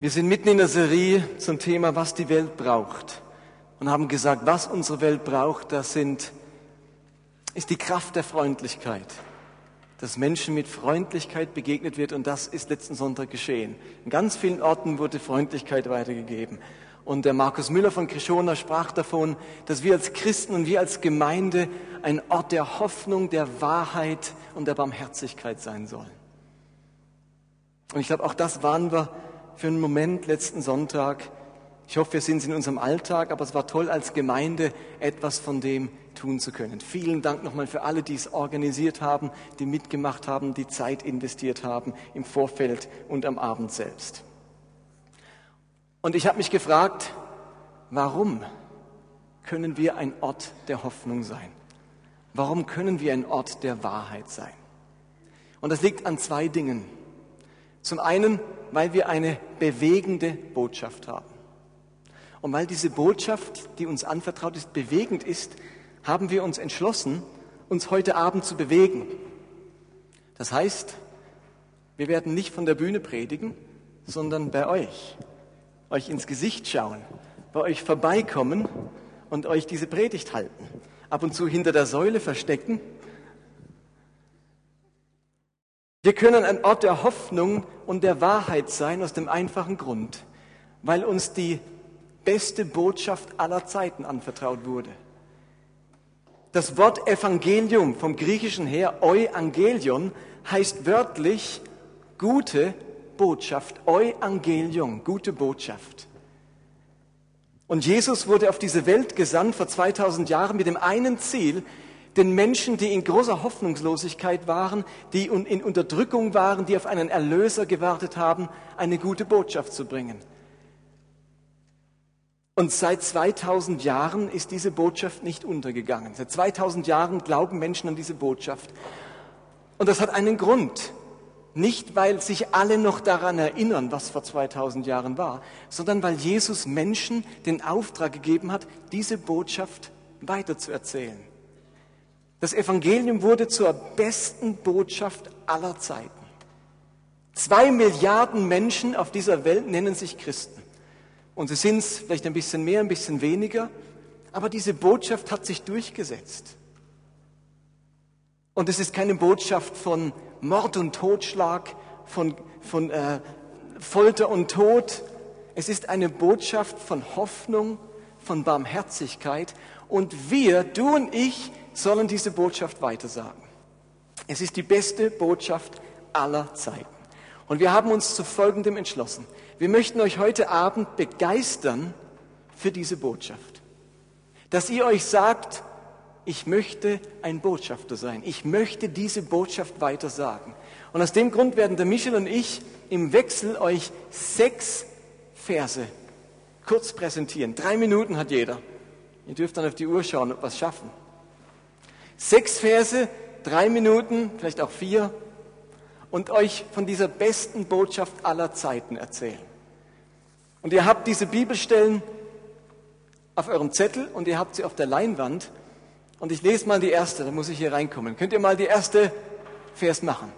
Wir sind mitten in der Serie zum Thema, was die Welt braucht. Und haben gesagt, was unsere Welt braucht, das sind, ist die Kraft der Freundlichkeit. Dass Menschen mit Freundlichkeit begegnet wird und das ist letzten Sonntag geschehen. In ganz vielen Orten wurde Freundlichkeit weitergegeben. Und der Markus Müller von Krishona sprach davon, dass wir als Christen und wir als Gemeinde ein Ort der Hoffnung, der Wahrheit und der Barmherzigkeit sein sollen. Und ich glaube, auch das waren wir für einen Moment letzten Sonntag. Ich hoffe, wir sind es in unserem Alltag, aber es war toll, als Gemeinde etwas von dem tun zu können. Vielen Dank nochmal für alle, die es organisiert haben, die mitgemacht haben, die Zeit investiert haben im Vorfeld und am Abend selbst. Und ich habe mich gefragt, warum können wir ein Ort der Hoffnung sein? Warum können wir ein Ort der Wahrheit sein? Und das liegt an zwei Dingen. Zum einen, weil wir eine bewegende Botschaft haben. Und weil diese Botschaft, die uns anvertraut ist, bewegend ist, haben wir uns entschlossen, uns heute Abend zu bewegen. Das heißt, wir werden nicht von der Bühne predigen, sondern bei euch, euch ins Gesicht schauen, bei euch vorbeikommen und euch diese Predigt halten. Ab und zu hinter der Säule verstecken. Wir können ein Ort der Hoffnung und der Wahrheit sein aus dem einfachen Grund, weil uns die beste Botschaft aller Zeiten anvertraut wurde. Das Wort Evangelium vom Griechischen her, Euangelion, heißt wörtlich gute Botschaft. Euangelion, gute Botschaft. Und Jesus wurde auf diese Welt gesandt vor 2000 Jahren mit dem einen Ziel, den Menschen, die in großer Hoffnungslosigkeit waren, die in Unterdrückung waren, die auf einen Erlöser gewartet haben, eine gute Botschaft zu bringen. Und seit 2000 Jahren ist diese Botschaft nicht untergegangen. Seit 2000 Jahren glauben Menschen an diese Botschaft. Und das hat einen Grund. Nicht, weil sich alle noch daran erinnern, was vor 2000 Jahren war, sondern weil Jesus Menschen den Auftrag gegeben hat, diese Botschaft weiterzuerzählen. Das Evangelium wurde zur besten Botschaft aller Zeiten. Zwei Milliarden Menschen auf dieser Welt nennen sich Christen. Und sie sind es vielleicht ein bisschen mehr, ein bisschen weniger, aber diese Botschaft hat sich durchgesetzt. Und es ist keine Botschaft von Mord und Totschlag, von, von äh, Folter und Tod. Es ist eine Botschaft von Hoffnung, von Barmherzigkeit. Und wir, du und ich, sollen diese Botschaft weitersagen. Es ist die beste Botschaft aller Zeiten. Und wir haben uns zu Folgendem entschlossen. Wir möchten euch heute Abend begeistern für diese Botschaft. Dass ihr euch sagt, ich möchte ein Botschafter sein. Ich möchte diese Botschaft weitersagen. Und aus dem Grund werden der Michel und ich im Wechsel euch sechs Verse kurz präsentieren. Drei Minuten hat jeder. Ihr dürft dann auf die Uhr schauen, ob wir es schaffen. Sechs Verse, drei Minuten, vielleicht auch vier, und euch von dieser besten Botschaft aller Zeiten erzählen. Und ihr habt diese Bibelstellen auf eurem Zettel und ihr habt sie auf der Leinwand. Und ich lese mal die erste, da muss ich hier reinkommen. Könnt ihr mal die erste Vers machen?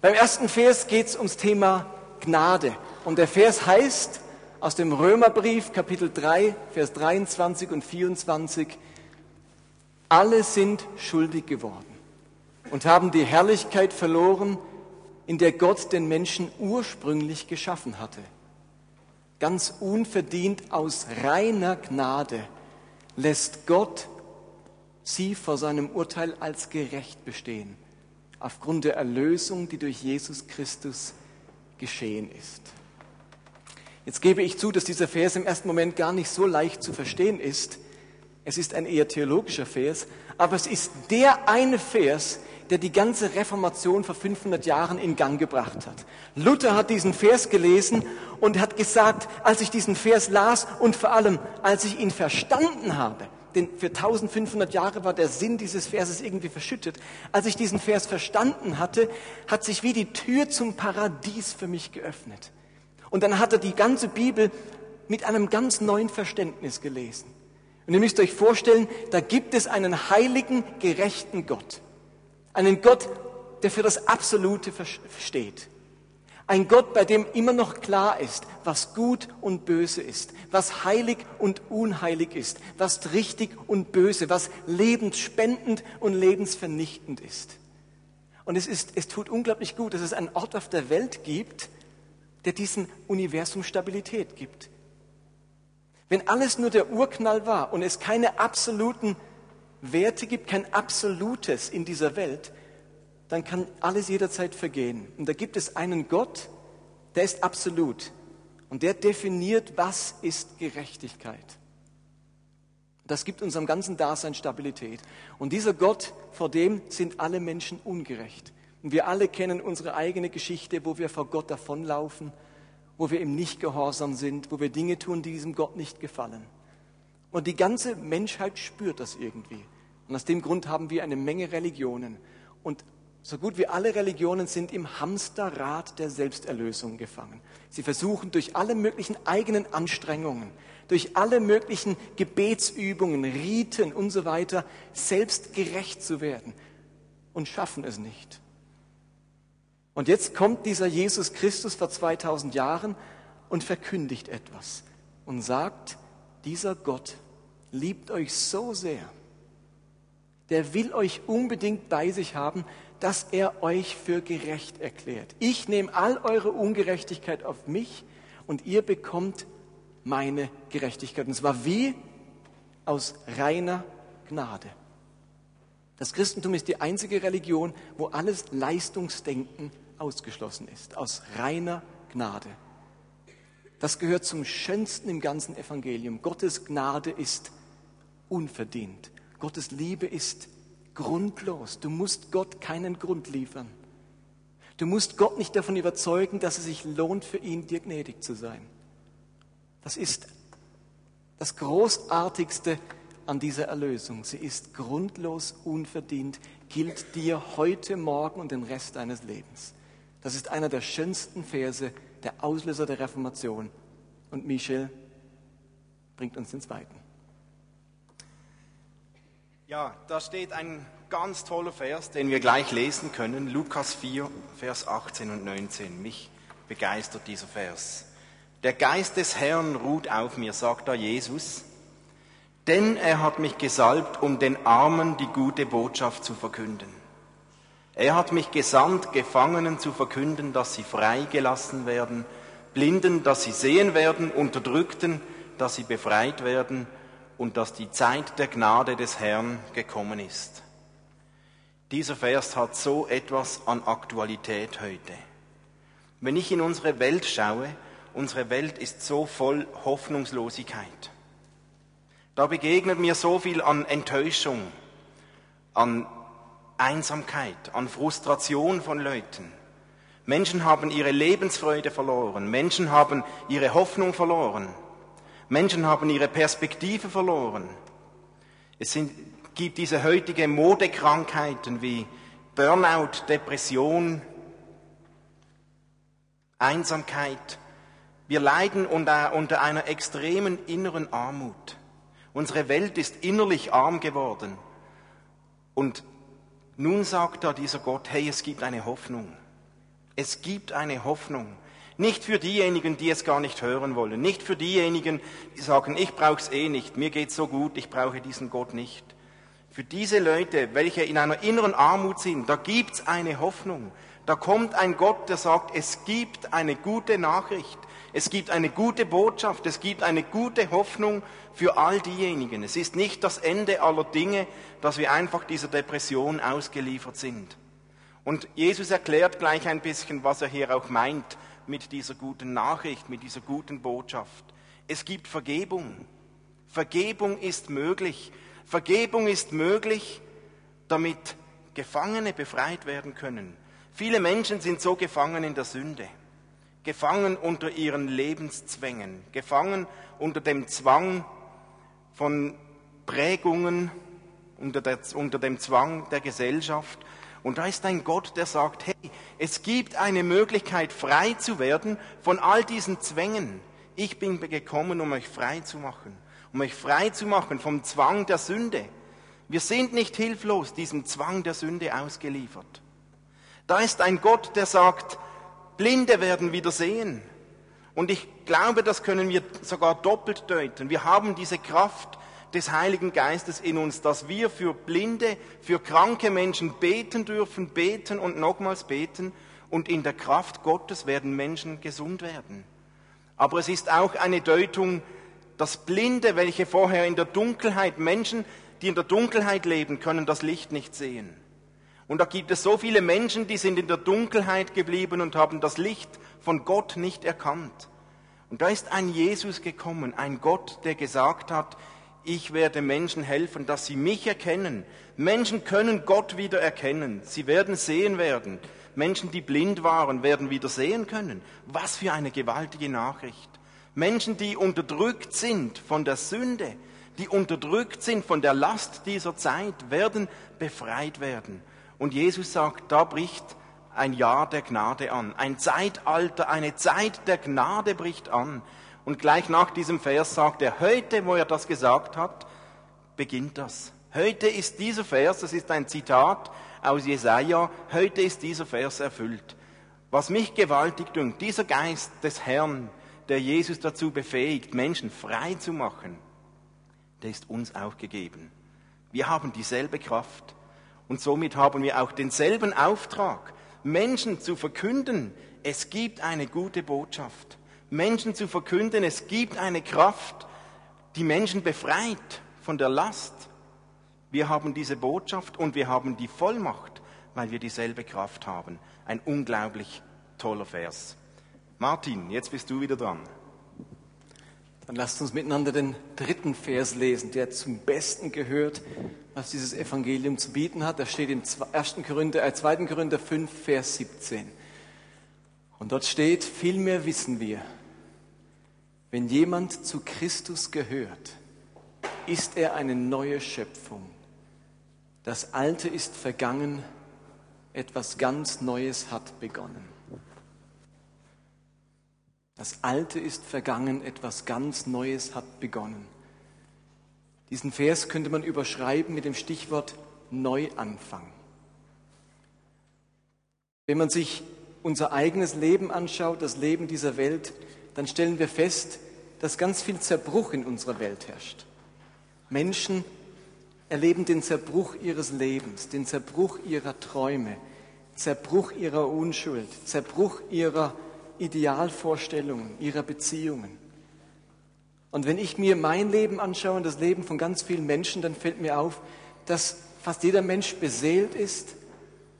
Beim ersten Vers geht es ums Thema Gnade. Und der Vers heißt aus dem Römerbrief Kapitel 3, Vers 23 und 24, alle sind schuldig geworden und haben die Herrlichkeit verloren, in der Gott den Menschen ursprünglich geschaffen hatte. Ganz unverdient aus reiner Gnade lässt Gott sie vor seinem Urteil als gerecht bestehen, aufgrund der Erlösung, die durch Jesus Christus geschehen ist. Jetzt gebe ich zu, dass dieser Vers im ersten Moment gar nicht so leicht zu verstehen ist, es ist ein eher theologischer Vers, aber es ist der eine Vers, der die ganze Reformation vor 500 Jahren in Gang gebracht hat. Luther hat diesen Vers gelesen und hat gesagt, als ich diesen Vers las und vor allem, als ich ihn verstanden habe, denn für 1500 Jahre war der Sinn dieses Verses irgendwie verschüttet. Als ich diesen Vers verstanden hatte, hat sich wie die Tür zum Paradies für mich geöffnet. Und dann hat er die ganze Bibel mit einem ganz neuen Verständnis gelesen. Und ihr müsst euch vorstellen, da gibt es einen heiligen, gerechten Gott. Einen Gott, der für das Absolute steht. Ein Gott, bei dem immer noch klar ist, was gut und böse ist, was heilig und unheilig ist, was richtig und böse, was lebensspendend und lebensvernichtend ist. Und es, ist, es tut unglaublich gut, dass es einen Ort auf der Welt gibt, der diesem Universum Stabilität gibt. Wenn alles nur der Urknall war und es keine absoluten Werte gibt, kein Absolutes in dieser Welt, dann kann alles jederzeit vergehen. Und da gibt es einen Gott, der ist absolut. Und der definiert, was ist Gerechtigkeit. Das gibt unserem ganzen Dasein Stabilität. Und dieser Gott, vor dem sind alle Menschen ungerecht. Und wir alle kennen unsere eigene Geschichte, wo wir vor Gott davonlaufen, wo wir ihm nicht gehorsam sind, wo wir Dinge tun, die diesem Gott nicht gefallen. Und die ganze Menschheit spürt das irgendwie. Und aus dem Grund haben wir eine Menge Religionen. Und so gut wie alle Religionen sind im Hamsterrad der Selbsterlösung gefangen. Sie versuchen durch alle möglichen eigenen Anstrengungen, durch alle möglichen Gebetsübungen, Riten und so weiter selbst gerecht zu werden und schaffen es nicht. Und jetzt kommt dieser Jesus Christus vor 2000 Jahren und verkündigt etwas und sagt, dieser Gott liebt euch so sehr, der will euch unbedingt bei sich haben, dass er euch für gerecht erklärt. Ich nehme all eure Ungerechtigkeit auf mich und ihr bekommt meine Gerechtigkeit. Und zwar wie aus reiner Gnade. Das Christentum ist die einzige Religion, wo alles Leistungsdenken ausgeschlossen ist, aus reiner Gnade. Das gehört zum Schönsten im ganzen Evangelium. Gottes Gnade ist unverdient. Gottes Liebe ist grundlos. Du musst Gott keinen Grund liefern. Du musst Gott nicht davon überzeugen, dass es sich lohnt, für ihn dir gnädig zu sein. Das ist das Großartigste an dieser Erlösung. Sie ist grundlos, unverdient, gilt dir heute Morgen und den Rest deines Lebens. Das ist einer der schönsten Verse, der Auslöser der Reformation. Und Michel bringt uns den zweiten. Ja, da steht ein ganz toller Vers, den wir gleich lesen können. Lukas 4, Vers 18 und 19. Mich begeistert dieser Vers. Der Geist des Herrn ruht auf mir, sagt da Jesus, denn er hat mich gesalbt, um den Armen die gute Botschaft zu verkünden. Er hat mich gesandt, Gefangenen zu verkünden, dass sie freigelassen werden, Blinden, dass sie sehen werden, Unterdrückten, dass sie befreit werden und dass die Zeit der Gnade des Herrn gekommen ist. Dieser Vers hat so etwas an Aktualität heute. Wenn ich in unsere Welt schaue, unsere Welt ist so voll Hoffnungslosigkeit. Da begegnet mir so viel an Enttäuschung, an Einsamkeit, an Frustration von Leuten. Menschen haben ihre Lebensfreude verloren, Menschen haben ihre Hoffnung verloren. Menschen haben ihre Perspektive verloren. Es sind, gibt diese heutige Modekrankheiten wie Burnout, Depression, Einsamkeit. Wir leiden unter, unter einer extremen inneren Armut. Unsere Welt ist innerlich arm geworden. Und nun sagt da dieser Gott, hey, es gibt eine Hoffnung. Es gibt eine Hoffnung. Nicht für diejenigen, die es gar nicht hören wollen. Nicht für diejenigen, die sagen, ich brauche es eh nicht, mir geht's so gut, ich brauche diesen Gott nicht. Für diese Leute, welche in einer inneren Armut sind, da gibt's eine Hoffnung. Da kommt ein Gott, der sagt, es gibt eine gute Nachricht. Es gibt eine gute Botschaft, es gibt eine gute Hoffnung für all diejenigen. Es ist nicht das Ende aller Dinge, dass wir einfach dieser Depression ausgeliefert sind. Und Jesus erklärt gleich ein bisschen, was er hier auch meint mit dieser guten Nachricht, mit dieser guten Botschaft. Es gibt Vergebung. Vergebung ist möglich. Vergebung ist möglich, damit Gefangene befreit werden können. Viele Menschen sind so gefangen in der Sünde, gefangen unter ihren Lebenszwängen, gefangen unter dem Zwang von Prägungen, unter, der, unter dem Zwang der Gesellschaft und da ist ein Gott, der sagt, hey, es gibt eine Möglichkeit, frei zu werden von all diesen Zwängen. Ich bin gekommen, um euch frei zu machen, um euch frei zu machen vom Zwang der Sünde. Wir sind nicht hilflos diesem Zwang der Sünde ausgeliefert. Da ist ein Gott, der sagt, Blinde werden wieder sehen. Und ich glaube, das können wir sogar doppelt deuten. Wir haben diese Kraft des Heiligen Geistes in uns, dass wir für blinde, für kranke Menschen beten dürfen, beten und nochmals beten. Und in der Kraft Gottes werden Menschen gesund werden. Aber es ist auch eine Deutung, dass Blinde, welche vorher in der Dunkelheit, Menschen, die in der Dunkelheit leben, können das Licht nicht sehen. Und da gibt es so viele Menschen, die sind in der Dunkelheit geblieben und haben das Licht von Gott nicht erkannt. Und da ist ein Jesus gekommen, ein Gott, der gesagt hat, ich werde Menschen helfen, dass sie mich erkennen. Menschen können Gott wieder erkennen. Sie werden sehen werden. Menschen, die blind waren, werden wieder sehen können. Was für eine gewaltige Nachricht. Menschen, die unterdrückt sind von der Sünde, die unterdrückt sind von der Last dieser Zeit, werden befreit werden. Und Jesus sagt, da bricht ein Jahr der Gnade an. Ein Zeitalter, eine Zeit der Gnade bricht an. Und gleich nach diesem Vers sagt er, heute, wo er das gesagt hat, beginnt das. Heute ist dieser Vers, das ist ein Zitat aus Jesaja, heute ist dieser Vers erfüllt. Was mich gewaltig dünkt, dieser Geist des Herrn, der Jesus dazu befähigt, Menschen frei zu machen, der ist uns auch gegeben. Wir haben dieselbe Kraft und somit haben wir auch denselben Auftrag, Menschen zu verkünden, es gibt eine gute Botschaft. Menschen zu verkünden, es gibt eine Kraft, die Menschen befreit von der Last. Wir haben diese Botschaft und wir haben die Vollmacht, weil wir dieselbe Kraft haben. Ein unglaublich toller Vers. Martin, jetzt bist du wieder dran. Dann lasst uns miteinander den dritten Vers lesen, der zum Besten gehört, was dieses Evangelium zu bieten hat. Das steht im 1. Korinther, äh, 2. Korinther 5, Vers 17. Und dort steht, vielmehr wissen wir, wenn jemand zu Christus gehört, ist er eine neue Schöpfung. Das Alte ist vergangen, etwas ganz Neues hat begonnen. Das Alte ist vergangen, etwas ganz Neues hat begonnen. Diesen Vers könnte man überschreiben mit dem Stichwort Neuanfang. Wenn man sich unser eigenes Leben anschaut, das Leben dieser Welt, dann stellen wir fest, dass ganz viel Zerbruch in unserer Welt herrscht. Menschen erleben den Zerbruch ihres Lebens, den Zerbruch ihrer Träume, Zerbruch ihrer Unschuld, Zerbruch ihrer Idealvorstellungen, ihrer Beziehungen. Und wenn ich mir mein Leben anschaue und das Leben von ganz vielen Menschen, dann fällt mir auf, dass fast jeder Mensch beseelt ist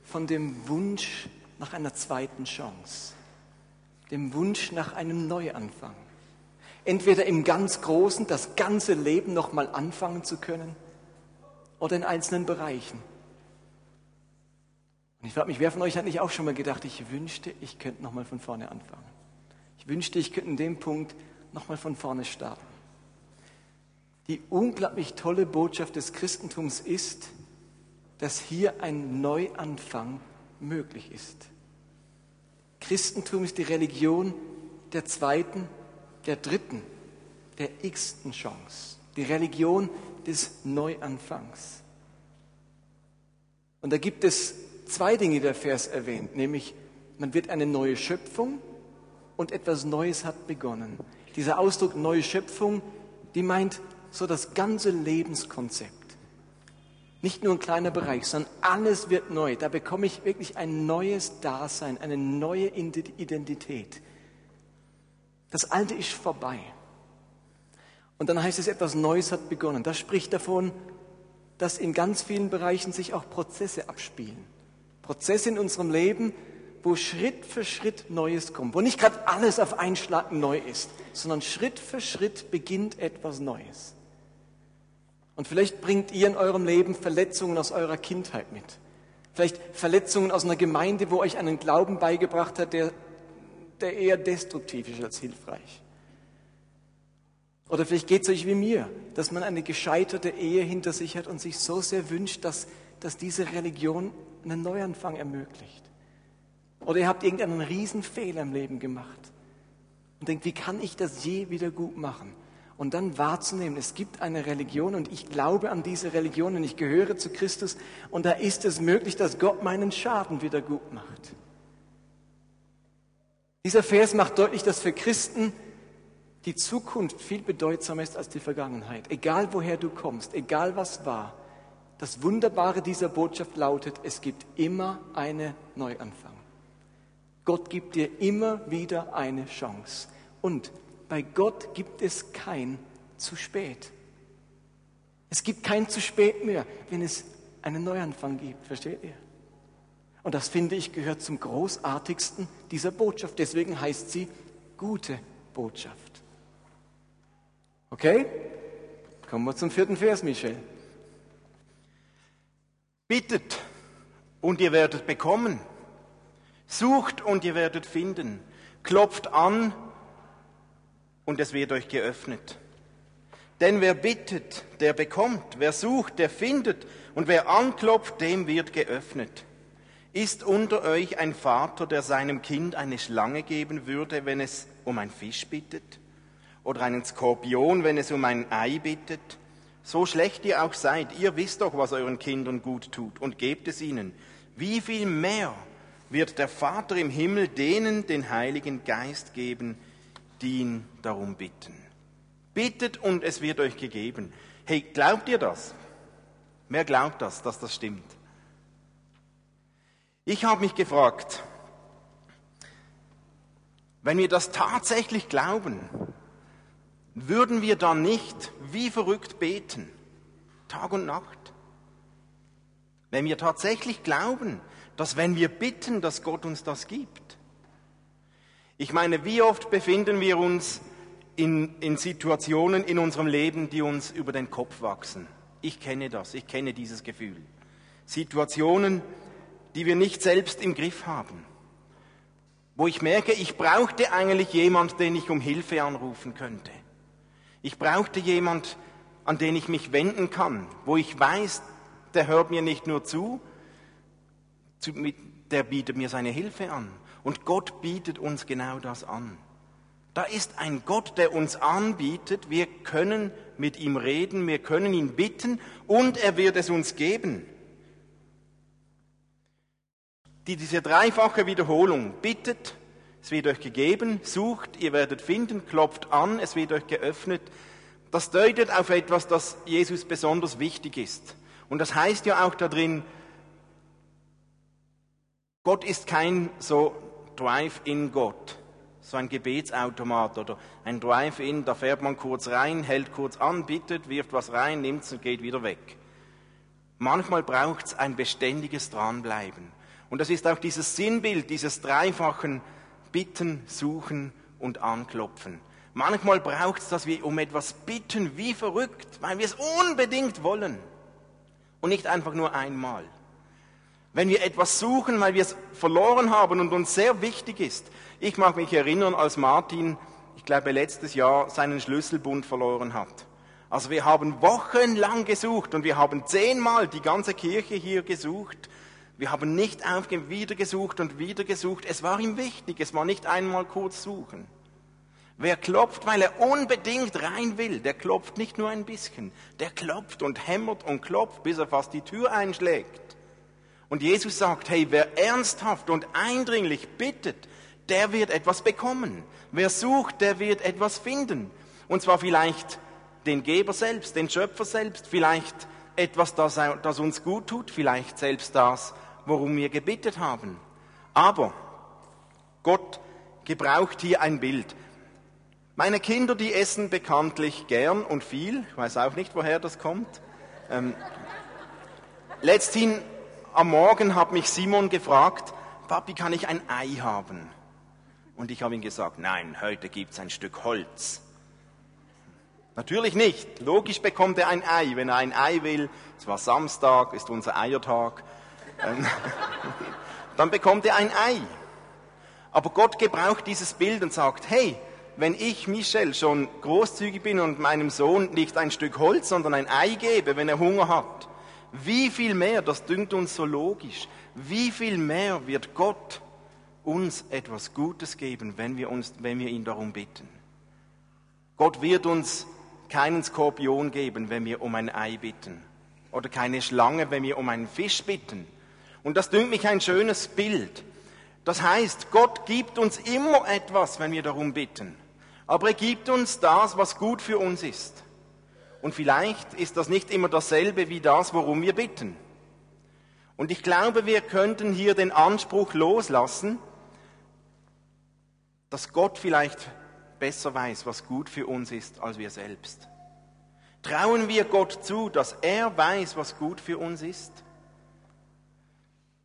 von dem Wunsch nach einer zweiten Chance dem Wunsch nach einem Neuanfang. Entweder im ganz Großen, das ganze Leben nochmal anfangen zu können, oder in einzelnen Bereichen. Und ich frage mich, wer von euch hat nicht auch schon mal gedacht, ich wünschte, ich könnte nochmal von vorne anfangen. Ich wünschte, ich könnte in dem Punkt nochmal von vorne starten. Die unglaublich tolle Botschaft des Christentums ist, dass hier ein Neuanfang möglich ist. Christentum ist die Religion der zweiten, der dritten, der x-ten Chance. Die Religion des Neuanfangs. Und da gibt es zwei Dinge, die der Vers erwähnt, nämlich man wird eine neue Schöpfung und etwas Neues hat begonnen. Dieser Ausdruck neue Schöpfung, die meint so das ganze Lebenskonzept. Nicht nur ein kleiner Bereich, sondern alles wird neu. Da bekomme ich wirklich ein neues Dasein, eine neue Identität. Das Alte ist vorbei. Und dann heißt es, etwas Neues hat begonnen. Das spricht davon, dass in ganz vielen Bereichen sich auch Prozesse abspielen. Prozesse in unserem Leben, wo Schritt für Schritt Neues kommt, wo nicht gerade alles auf einen Schlag neu ist, sondern Schritt für Schritt beginnt etwas Neues. Und vielleicht bringt ihr in eurem Leben Verletzungen aus eurer Kindheit mit. Vielleicht Verletzungen aus einer Gemeinde, wo euch einen Glauben beigebracht hat, der, der eher destruktiv ist als hilfreich. Oder vielleicht geht es euch wie mir, dass man eine gescheiterte Ehe hinter sich hat und sich so sehr wünscht, dass, dass diese Religion einen Neuanfang ermöglicht. Oder ihr habt irgendeinen Riesenfehler im Leben gemacht und denkt, wie kann ich das je wieder gut machen? und dann wahrzunehmen, es gibt eine Religion und ich glaube an diese Religion und ich gehöre zu Christus und da ist es möglich, dass Gott meinen Schaden wieder gut macht. Dieser Vers macht deutlich, dass für Christen die Zukunft viel bedeutsamer ist als die Vergangenheit. Egal woher du kommst, egal was war. Das Wunderbare dieser Botschaft lautet, es gibt immer eine Neuanfang. Gott gibt dir immer wieder eine Chance. Und bei Gott gibt es kein zu spät. Es gibt kein zu spät mehr, wenn es einen Neuanfang gibt. Versteht ihr? Und das finde ich gehört zum großartigsten dieser Botschaft. Deswegen heißt sie gute Botschaft. Okay? Kommen wir zum vierten Vers, Michel. Bittet und ihr werdet bekommen. Sucht und ihr werdet finden. Klopft an und es wird euch geöffnet. Denn wer bittet, der bekommt. Wer sucht, der findet. Und wer anklopft, dem wird geöffnet. Ist unter euch ein Vater, der seinem Kind eine Schlange geben würde, wenn es um ein Fisch bittet? Oder einen Skorpion, wenn es um ein Ei bittet? So schlecht ihr auch seid, ihr wisst doch, was euren Kindern gut tut und gebt es ihnen. Wie viel mehr wird der Vater im Himmel denen den Heiligen Geist geben, die ihn darum bitten? Bittet und es wird euch gegeben. Hey, glaubt ihr das? Wer glaubt das, dass das stimmt? Ich habe mich gefragt, wenn wir das tatsächlich glauben, würden wir dann nicht wie verrückt beten, Tag und Nacht? Wenn wir tatsächlich glauben, dass wenn wir bitten, dass Gott uns das gibt. Ich meine, wie oft befinden wir uns in, in Situationen in unserem Leben, die uns über den Kopf wachsen? Ich kenne das, ich kenne dieses Gefühl. Situationen, die wir nicht selbst im Griff haben. Wo ich merke, ich brauchte eigentlich jemand, den ich um Hilfe anrufen könnte. Ich brauchte jemand, an den ich mich wenden kann, wo ich weiß, der hört mir nicht nur zu, der bietet mir seine Hilfe an. Und Gott bietet uns genau das an. Da ist ein Gott, der uns anbietet, wir können mit ihm reden, wir können ihn bitten und er wird es uns geben die diese dreifache Wiederholung bittet, es wird euch gegeben, sucht, ihr werdet finden, klopft an, es wird euch geöffnet. Das deutet auf etwas, das Jesus besonders wichtig ist. Und das heißt ja auch da drin, Gott ist kein so Drive-in-Gott, so ein Gebetsautomat oder ein Drive-in, da fährt man kurz rein, hält kurz an, bittet, wirft was rein, nimmt es und geht wieder weg. Manchmal braucht es ein beständiges Dranbleiben. Und das ist auch dieses Sinnbild dieses dreifachen Bitten, Suchen und Anklopfen. Manchmal braucht es, dass wir um etwas bitten wie verrückt, weil wir es unbedingt wollen. Und nicht einfach nur einmal. Wenn wir etwas suchen, weil wir es verloren haben und uns sehr wichtig ist. Ich mag mich erinnern, als Martin, ich glaube letztes Jahr, seinen Schlüsselbund verloren hat. Also wir haben wochenlang gesucht und wir haben zehnmal die ganze Kirche hier gesucht wir haben nicht aufgegeben, wieder gesucht und wieder gesucht. Es war ihm wichtig, es war nicht einmal kurz suchen. Wer klopft, weil er unbedingt rein will, der klopft nicht nur ein bisschen, der klopft und hämmert und klopft, bis er fast die Tür einschlägt. Und Jesus sagt, hey, wer ernsthaft und eindringlich bittet, der wird etwas bekommen. Wer sucht, der wird etwas finden. Und zwar vielleicht den Geber selbst, den Schöpfer selbst, vielleicht etwas, das, das uns gut tut, vielleicht selbst das, worum wir gebittet haben. Aber Gott gebraucht hier ein Bild. Meine Kinder, die essen bekanntlich gern und viel. Ich weiß auch nicht, woher das kommt. Ähm, letzthin am Morgen hat mich Simon gefragt, Papi, kann ich ein Ei haben? Und ich habe ihm gesagt, nein, heute gibt es ein Stück Holz. Natürlich nicht. Logisch bekommt er ein Ei, wenn er ein Ei will. Es war Samstag, ist unser Eiertag. Ähm, dann bekommt er ein Ei. Aber Gott gebraucht dieses Bild und sagt, hey, wenn ich Michel schon großzügig bin und meinem Sohn nicht ein Stück Holz, sondern ein Ei gebe, wenn er Hunger hat, wie viel mehr, das dünkt uns so logisch, wie viel mehr wird Gott uns etwas Gutes geben, wenn wir, uns, wenn wir ihn darum bitten. Gott wird uns keinen Skorpion geben, wenn wir um ein Ei bitten. Oder keine Schlange, wenn wir um einen Fisch bitten. Und das dünkt mich ein schönes Bild. Das heißt, Gott gibt uns immer etwas, wenn wir darum bitten. Aber er gibt uns das, was gut für uns ist. Und vielleicht ist das nicht immer dasselbe wie das, worum wir bitten. Und ich glaube, wir könnten hier den Anspruch loslassen, dass Gott vielleicht besser weiß, was gut für uns ist, als wir selbst. Trauen wir Gott zu, dass er weiß, was gut für uns ist?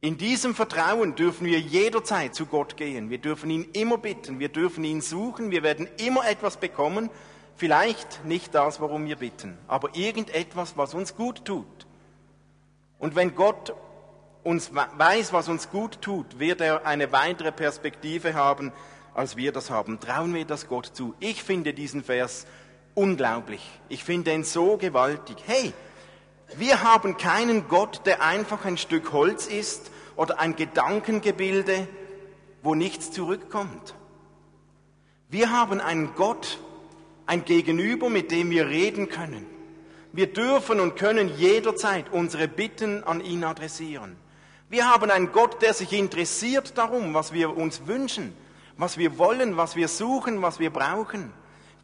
In diesem Vertrauen dürfen wir jederzeit zu Gott gehen. Wir dürfen ihn immer bitten, wir dürfen ihn suchen, wir werden immer etwas bekommen. Vielleicht nicht das, worum wir bitten, aber irgendetwas, was uns gut tut. Und wenn Gott uns weiß, was uns gut tut, wird er eine weitere Perspektive haben, als wir das haben. Trauen wir das Gott zu. Ich finde diesen Vers unglaublich. Ich finde ihn so gewaltig. Hey, wir haben keinen Gott, der einfach ein Stück Holz ist oder ein Gedankengebilde, wo nichts zurückkommt. Wir haben einen Gott, ein Gegenüber, mit dem wir reden können. Wir dürfen und können jederzeit unsere Bitten an ihn adressieren. Wir haben einen Gott, der sich interessiert darum, was wir uns wünschen, was wir wollen, was wir suchen, was wir brauchen.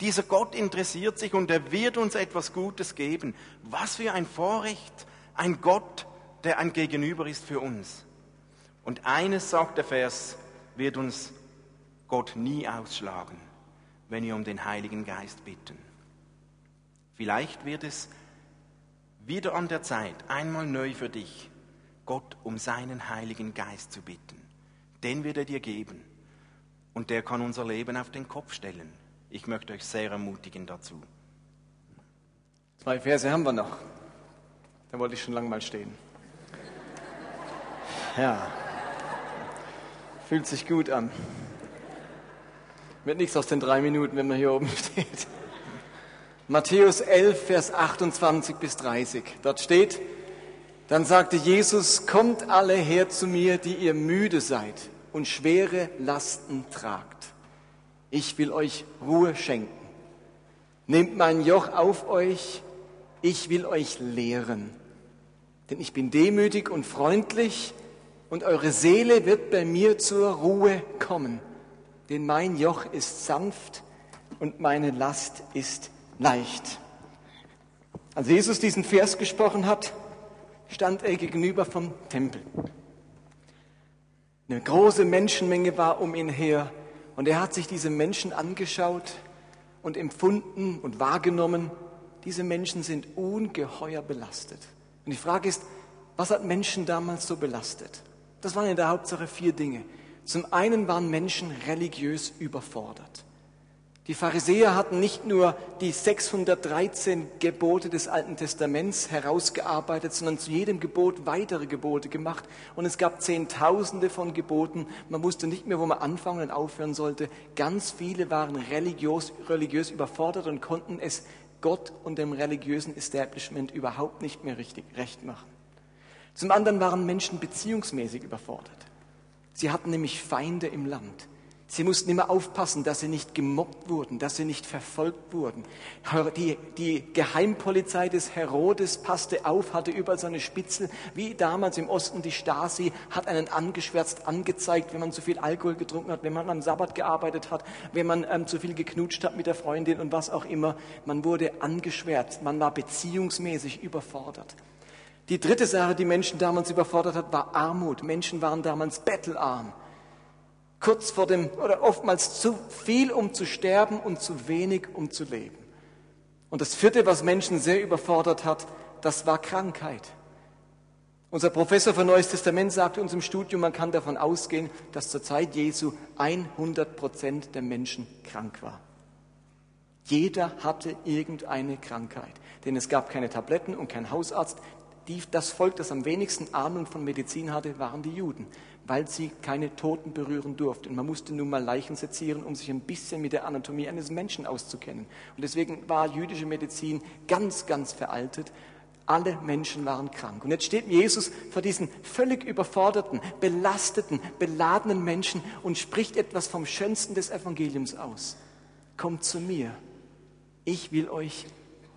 Dieser Gott interessiert sich und er wird uns etwas Gutes geben. Was für ein Vorrecht, ein Gott, der ein Gegenüber ist für uns. Und eines sagt der Vers, wird uns Gott nie ausschlagen, wenn wir um den Heiligen Geist bitten. Vielleicht wird es wieder an der Zeit, einmal neu für dich, Gott um seinen Heiligen Geist zu bitten. Den wird er dir geben. Und der kann unser Leben auf den Kopf stellen. Ich möchte euch sehr ermutigen dazu. Zwei Verse haben wir noch. Da wollte ich schon lange mal stehen. Ja, fühlt sich gut an. Wird nichts aus den drei Minuten, wenn man hier oben steht. Matthäus 11, Vers 28 bis 30. Dort steht, dann sagte Jesus, kommt alle her zu mir, die ihr müde seid und schwere Lasten tragt. Ich will euch Ruhe schenken. Nehmt mein Joch auf euch, ich will euch lehren. Denn ich bin demütig und freundlich und eure Seele wird bei mir zur Ruhe kommen. Denn mein Joch ist sanft und meine Last ist leicht. Als Jesus diesen Vers gesprochen hat, stand er gegenüber vom Tempel. Eine große Menschenmenge war um ihn her und er hat sich diese Menschen angeschaut und empfunden und wahrgenommen, diese Menschen sind ungeheuer belastet. Und die Frage ist, was hat Menschen damals so belastet? Das waren in der Hauptsache vier Dinge. Zum einen waren Menschen religiös überfordert. Die Pharisäer hatten nicht nur die 613 Gebote des Alten Testaments herausgearbeitet, sondern zu jedem Gebot weitere Gebote gemacht. Und es gab Zehntausende von Geboten. Man wusste nicht mehr, wo man anfangen und aufhören sollte. Ganz viele waren religiös, religiös überfordert und konnten es Gott und dem religiösen Establishment überhaupt nicht mehr richtig recht machen. Zum anderen waren Menschen beziehungsmäßig überfordert. Sie hatten nämlich Feinde im Land. Sie mussten immer aufpassen, dass sie nicht gemobbt wurden, dass sie nicht verfolgt wurden. Die, die Geheimpolizei des Herodes passte auf, hatte überall so eine Spitzel, wie damals im Osten die Stasi, hat einen angeschwärzt angezeigt, wenn man zu viel Alkohol getrunken hat, wenn man am Sabbat gearbeitet hat, wenn man ähm, zu viel geknutscht hat mit der Freundin und was auch immer. Man wurde angeschwärzt, man war beziehungsmäßig überfordert. Die dritte Sache, die Menschen damals überfordert hat, war Armut. Menschen waren damals bettelarm kurz vor dem, oder oftmals zu viel, um zu sterben und zu wenig, um zu leben. Und das vierte, was Menschen sehr überfordert hat, das war Krankheit. Unser Professor für Neues Testament sagte uns im Studium, man kann davon ausgehen, dass zur Zeit Jesu 100 Prozent der Menschen krank war. Jeder hatte irgendeine Krankheit, denn es gab keine Tabletten und keinen Hausarzt. Die, das Volk, das am wenigsten Ahnung von Medizin hatte, waren die Juden weil sie keine Toten berühren durften. Man musste nun mal Leichen sezieren, um sich ein bisschen mit der Anatomie eines Menschen auszukennen. Und deswegen war jüdische Medizin ganz, ganz veraltet. Alle Menschen waren krank. Und jetzt steht Jesus vor diesen völlig überforderten, belasteten, beladenen Menschen und spricht etwas vom Schönsten des Evangeliums aus. Kommt zu mir. Ich will euch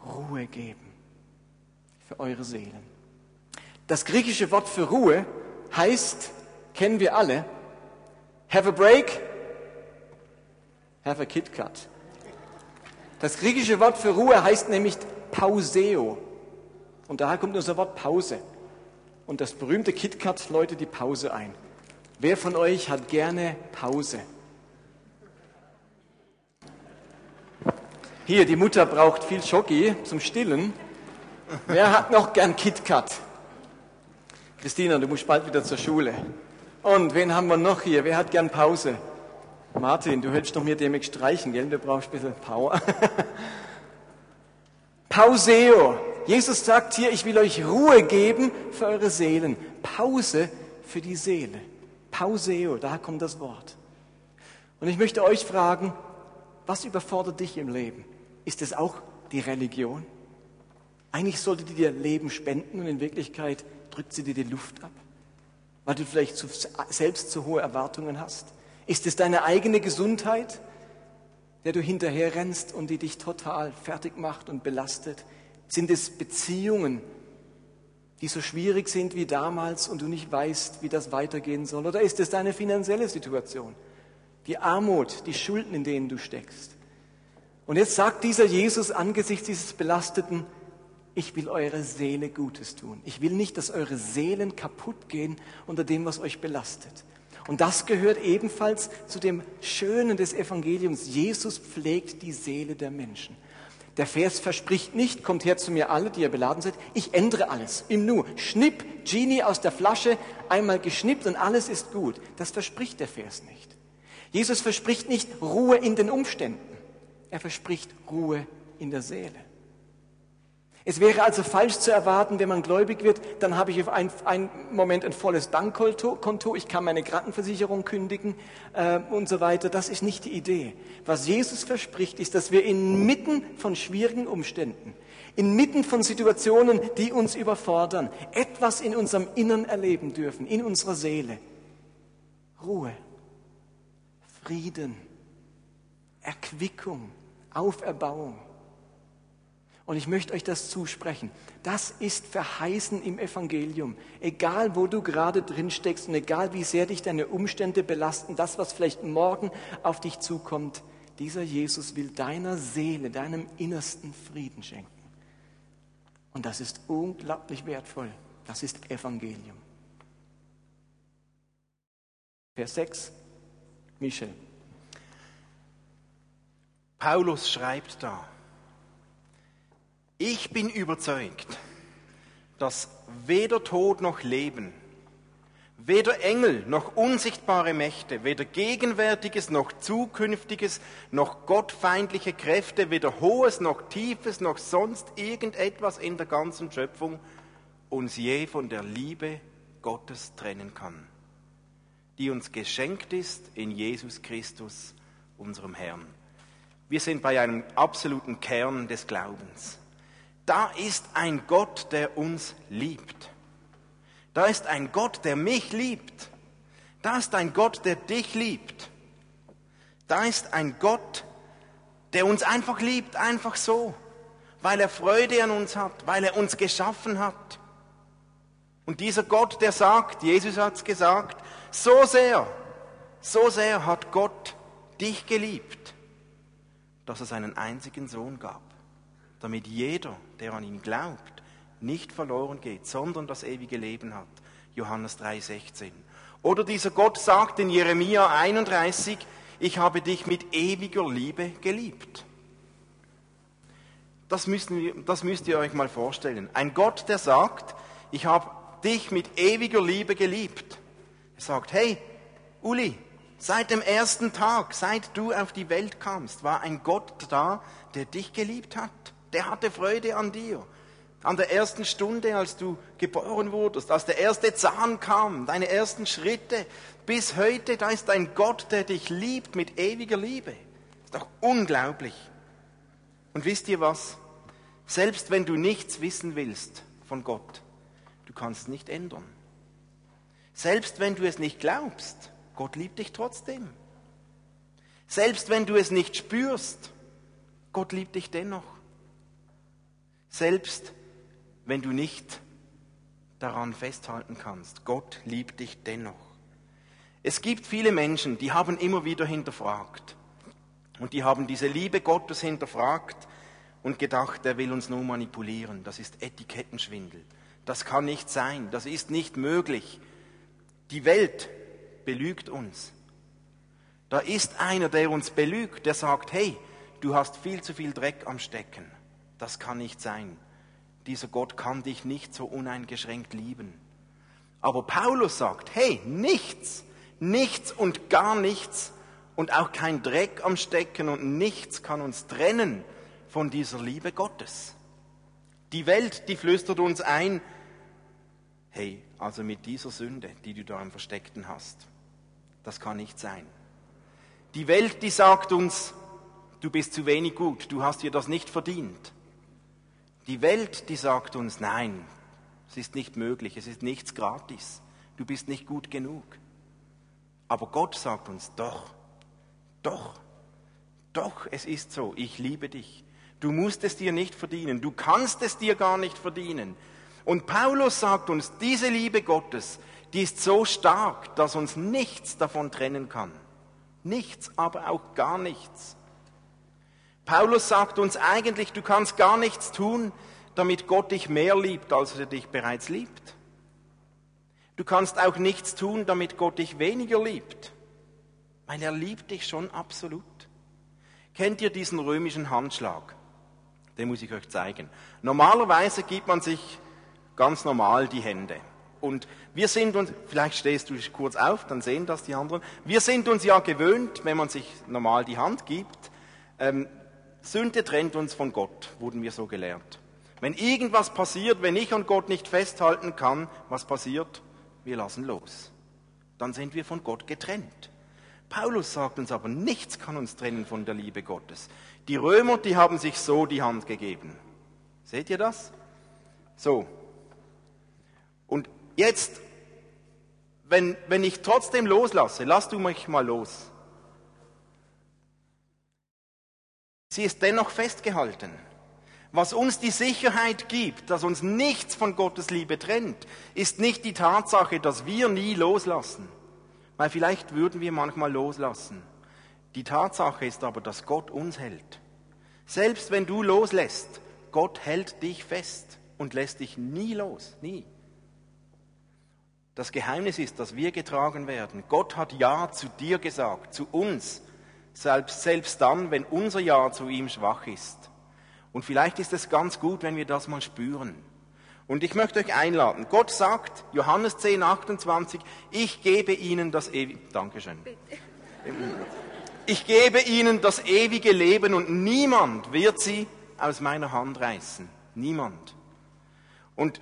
Ruhe geben für eure Seelen. Das griechische Wort für Ruhe heißt kennen wir alle, Have a break? Have a KitKat. Das griechische Wort für Ruhe heißt nämlich Pauseo. Und daher kommt unser Wort Pause. Und das berühmte KitKat läutet die Pause ein. Wer von euch hat gerne Pause? Hier, die Mutter braucht viel Schoki zum Stillen. Wer hat noch gern KitKat? Christina, du musst bald wieder zur Schule. Und wen haben wir noch hier? Wer hat gern Pause? Martin, du hältst doch mir demnächst streichen, gell? Du brauchst ein bisschen Power. Pauseo. Jesus sagt hier, ich will euch Ruhe geben für eure Seelen. Pause für die Seele. Pauseo, da kommt das Wort. Und ich möchte euch fragen, was überfordert dich im Leben? Ist es auch die Religion? Eigentlich sollte die dir Leben spenden und in Wirklichkeit drückt sie dir die Luft ab, weil du vielleicht zu, selbst zu hohe Erwartungen hast. Ist es deine eigene Gesundheit, der du hinterher rennst und die dich total fertig macht und belastet? Sind es Beziehungen, die so schwierig sind wie damals und du nicht weißt, wie das weitergehen soll? Oder ist es deine finanzielle Situation? Die Armut, die Schulden, in denen du steckst? Und jetzt sagt dieser Jesus angesichts dieses belasteten ich will eure Seele Gutes tun. Ich will nicht, dass eure Seelen kaputt gehen unter dem, was euch belastet. Und das gehört ebenfalls zu dem Schönen des Evangeliums. Jesus pflegt die Seele der Menschen. Der Vers verspricht nicht, kommt her zu mir alle, die ihr beladen seid, ich ändere alles im Nu. Schnipp, Genie aus der Flasche, einmal geschnippt und alles ist gut. Das verspricht der Vers nicht. Jesus verspricht nicht Ruhe in den Umständen. Er verspricht Ruhe in der Seele. Es wäre also falsch zu erwarten, wenn man gläubig wird, dann habe ich auf einen, einen Moment ein volles Bankkonto, ich kann meine Krankenversicherung kündigen äh, und so weiter. Das ist nicht die Idee. Was Jesus verspricht, ist, dass wir inmitten von schwierigen Umständen, inmitten von Situationen, die uns überfordern, etwas in unserem Innern erleben dürfen, in unserer Seele. Ruhe, Frieden, Erquickung, Auferbauung. Und ich möchte euch das zusprechen. Das ist verheißen im Evangelium. Egal, wo du gerade drin steckst und egal, wie sehr dich deine Umstände belasten, das, was vielleicht morgen auf dich zukommt, dieser Jesus will deiner Seele, deinem Innersten Frieden schenken. Und das ist unglaublich wertvoll. Das ist Evangelium. Vers 6, Michel. Paulus schreibt da, ich bin überzeugt, dass weder Tod noch Leben, weder Engel noch unsichtbare Mächte, weder Gegenwärtiges noch Zukünftiges, noch gottfeindliche Kräfte, weder Hohes noch Tiefes, noch sonst irgendetwas in der ganzen Schöpfung uns je von der Liebe Gottes trennen kann, die uns geschenkt ist in Jesus Christus, unserem Herrn. Wir sind bei einem absoluten Kern des Glaubens. Da ist ein Gott, der uns liebt. Da ist ein Gott, der mich liebt. Da ist ein Gott, der dich liebt. Da ist ein Gott, der uns einfach liebt, einfach so, weil er Freude an uns hat, weil er uns geschaffen hat. Und dieser Gott, der sagt, Jesus hat es gesagt, so sehr, so sehr hat Gott dich geliebt, dass er seinen einzigen Sohn gab damit jeder, der an ihn glaubt, nicht verloren geht, sondern das ewige Leben hat. Johannes 3:16. Oder dieser Gott sagt in Jeremia 31, ich habe dich mit ewiger Liebe geliebt. Das, müssen das müsst ihr euch mal vorstellen. Ein Gott, der sagt, ich habe dich mit ewiger Liebe geliebt. Er sagt, hey, Uli, seit dem ersten Tag, seit du auf die Welt kamst, war ein Gott da, der dich geliebt hat der hatte Freude an dir. An der ersten Stunde, als du geboren wurdest, als der erste Zahn kam, deine ersten Schritte, bis heute, da ist ein Gott, der dich liebt mit ewiger Liebe. Ist doch unglaublich. Und wisst ihr was? Selbst wenn du nichts wissen willst von Gott, du kannst es nicht ändern. Selbst wenn du es nicht glaubst, Gott liebt dich trotzdem. Selbst wenn du es nicht spürst, Gott liebt dich dennoch. Selbst wenn du nicht daran festhalten kannst, Gott liebt dich dennoch. Es gibt viele Menschen, die haben immer wieder hinterfragt. Und die haben diese Liebe Gottes hinterfragt und gedacht, er will uns nur manipulieren. Das ist Etikettenschwindel. Das kann nicht sein. Das ist nicht möglich. Die Welt belügt uns. Da ist einer, der uns belügt, der sagt, hey, du hast viel zu viel Dreck am Stecken. Das kann nicht sein. Dieser Gott kann dich nicht so uneingeschränkt lieben. Aber Paulus sagt, hey, nichts, nichts und gar nichts und auch kein Dreck am Stecken und nichts kann uns trennen von dieser Liebe Gottes. Die Welt, die flüstert uns ein, hey, also mit dieser Sünde, die du da im Versteckten hast, das kann nicht sein. Die Welt, die sagt uns, du bist zu wenig gut, du hast dir das nicht verdient. Die Welt, die sagt uns, nein, es ist nicht möglich, es ist nichts gratis, du bist nicht gut genug. Aber Gott sagt uns, doch, doch, doch, es ist so, ich liebe dich. Du musst es dir nicht verdienen, du kannst es dir gar nicht verdienen. Und Paulus sagt uns, diese Liebe Gottes, die ist so stark, dass uns nichts davon trennen kann. Nichts, aber auch gar nichts. Paulus sagt uns eigentlich, du kannst gar nichts tun, damit Gott dich mehr liebt, als er dich bereits liebt. Du kannst auch nichts tun, damit Gott dich weniger liebt, weil er liebt dich schon absolut. Kennt ihr diesen römischen Handschlag? Den muss ich euch zeigen. Normalerweise gibt man sich ganz normal die Hände. Und wir sind uns, vielleicht stehst du kurz auf, dann sehen das die anderen. Wir sind uns ja gewöhnt, wenn man sich normal die Hand gibt. Ähm, Sünde trennt uns von Gott, wurden wir so gelehrt. Wenn irgendwas passiert, wenn ich und Gott nicht festhalten kann, was passiert? wir lassen los. Dann sind wir von Gott getrennt. Paulus sagt uns aber, nichts kann uns trennen von der Liebe Gottes. Die Römer, die haben sich so die Hand gegeben. Seht ihr das? So. Und jetzt, wenn, wenn ich trotzdem loslasse, lass du mich mal los. Sie ist dennoch festgehalten. Was uns die Sicherheit gibt, dass uns nichts von Gottes Liebe trennt, ist nicht die Tatsache, dass wir nie loslassen. Weil vielleicht würden wir manchmal loslassen. Die Tatsache ist aber, dass Gott uns hält. Selbst wenn du loslässt, Gott hält dich fest und lässt dich nie los, nie. Das Geheimnis ist, dass wir getragen werden. Gott hat Ja zu dir gesagt, zu uns, selbst, selbst dann, wenn unser Ja zu ihm schwach ist. Und vielleicht ist es ganz gut, wenn wir das mal spüren. Und ich möchte euch einladen. Gott sagt, Johannes 10, 28, ich gebe ihnen das ewige, Dankeschön. Ich gebe ihnen das ewige Leben und niemand wird sie aus meiner Hand reißen. Niemand. Und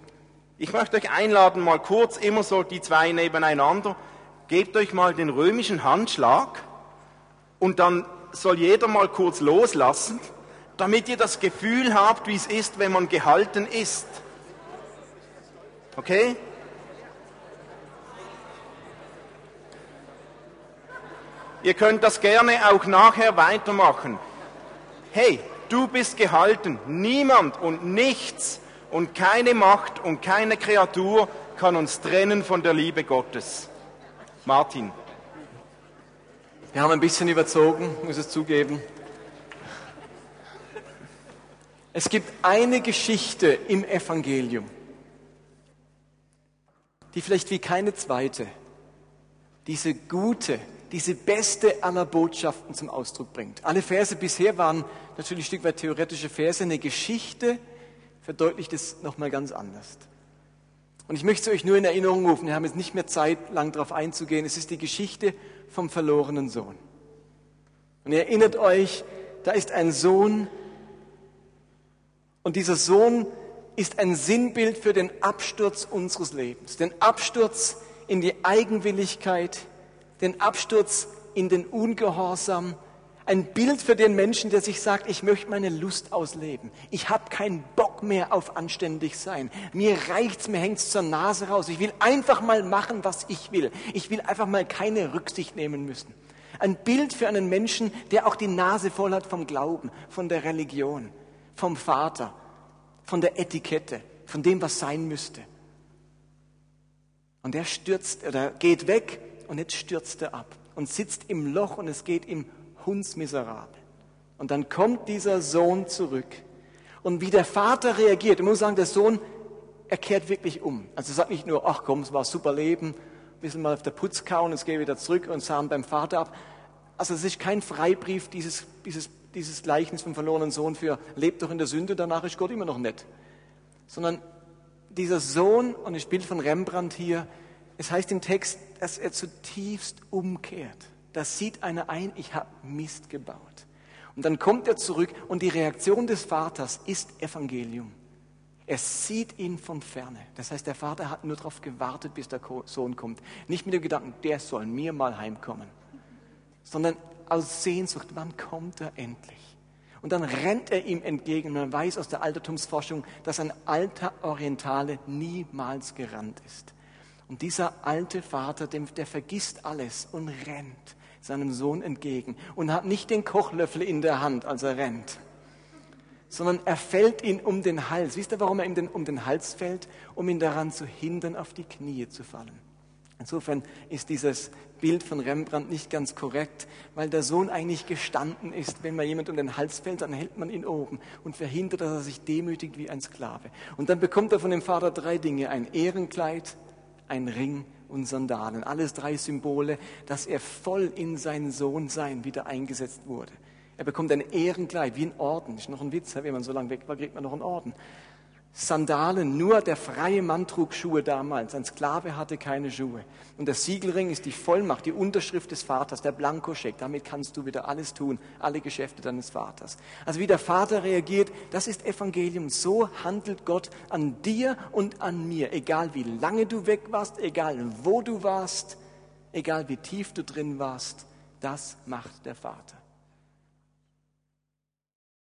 ich möchte euch einladen, mal kurz immer so die zwei nebeneinander. Gebt euch mal den römischen Handschlag und dann soll jeder mal kurz loslassen damit ihr das Gefühl habt, wie es ist, wenn man gehalten ist. Okay? Ihr könnt das gerne auch nachher weitermachen. Hey, du bist gehalten. Niemand und nichts und keine Macht und keine Kreatur kann uns trennen von der Liebe Gottes. Martin. Wir haben ein bisschen überzogen, muss es zugeben. Es gibt eine Geschichte im Evangelium, die vielleicht wie keine zweite diese gute, diese beste aller Botschaften zum Ausdruck bringt. Alle Verse bisher waren natürlich ein Stück weit theoretische Verse, eine Geschichte verdeutlicht es nochmal ganz anders. Und ich möchte es euch nur in Erinnerung rufen, wir haben jetzt nicht mehr Zeit, lang darauf einzugehen. Es ist die Geschichte vom verlorenen Sohn. Und ihr erinnert euch, da ist ein Sohn, und dieser Sohn ist ein Sinnbild für den Absturz unseres Lebens, den Absturz in die Eigenwilligkeit, den Absturz in den Ungehorsam, ein Bild für den Menschen, der sich sagt, ich möchte meine Lust ausleben. Ich habe keinen Bock mehr auf anständig sein. Mir reicht's, mir hängt's zur Nase raus. Ich will einfach mal machen, was ich will. Ich will einfach mal keine Rücksicht nehmen müssen. Ein Bild für einen Menschen, der auch die Nase voll hat vom Glauben, von der Religion vom Vater, von der Etikette, von dem, was sein müsste. Und er stürzt oder geht weg und jetzt stürzt er ab und sitzt im Loch und es geht ihm hundsmiserabel. Und dann kommt dieser Sohn zurück. Und wie der Vater reagiert, ich muss sagen, der Sohn, er kehrt wirklich um. Also er sagt nicht nur, ach komm, es war ein super Leben, ein bisschen mal auf der Putz kauen, jetzt gehe wieder zurück und sahen beim Vater ab. Also es ist kein Freibrief, dieses, dieses, dieses Gleichnis vom verlorenen Sohn für lebt doch in der Sünde, danach ist Gott immer noch nett. Sondern dieser Sohn, und das Bild von Rembrandt hier, es heißt im Text, dass er zutiefst umkehrt. Da sieht einer ein, ich habe Mist gebaut. Und dann kommt er zurück und die Reaktion des Vaters ist Evangelium. Er sieht ihn von ferne. Das heißt, der Vater hat nur darauf gewartet, bis der Sohn kommt. Nicht mit dem Gedanken, der soll mir mal heimkommen, sondern aus Sehnsucht, wann kommt er endlich? Und dann rennt er ihm entgegen. Man weiß aus der Altertumsforschung, dass ein alter Orientale niemals gerannt ist. Und dieser alte Vater, der vergisst alles und rennt seinem Sohn entgegen und hat nicht den Kochlöffel in der Hand, als er rennt, sondern er fällt ihn um den Hals. Wisst ihr, warum er ihm um den Hals fällt? Um ihn daran zu hindern, auf die Knie zu fallen. Insofern ist dieses Bild von Rembrandt nicht ganz korrekt, weil der Sohn eigentlich gestanden ist. Wenn man jemand um den Hals fällt, dann hält man ihn oben und verhindert, dass er sich demütigt wie ein Sklave. Und dann bekommt er von dem Vater drei Dinge. Ein Ehrenkleid, ein Ring und Sandalen. Alles drei Symbole, dass er voll in sein Sohnsein wieder eingesetzt wurde. Er bekommt ein Ehrenkleid, wie ein Orden. Ist noch ein Witz, wenn man so lange weg war, kriegt man noch einen Orden. Sandalen, nur der freie Mann trug Schuhe damals. Ein Sklave hatte keine Schuhe. Und der Siegelring ist die Vollmacht, die Unterschrift des Vaters, der Blankoscheck. Damit kannst du wieder alles tun, alle Geschäfte deines Vaters. Also wie der Vater reagiert, das ist Evangelium. So handelt Gott an dir und an mir. Egal wie lange du weg warst, egal wo du warst, egal wie tief du drin warst, das macht der Vater.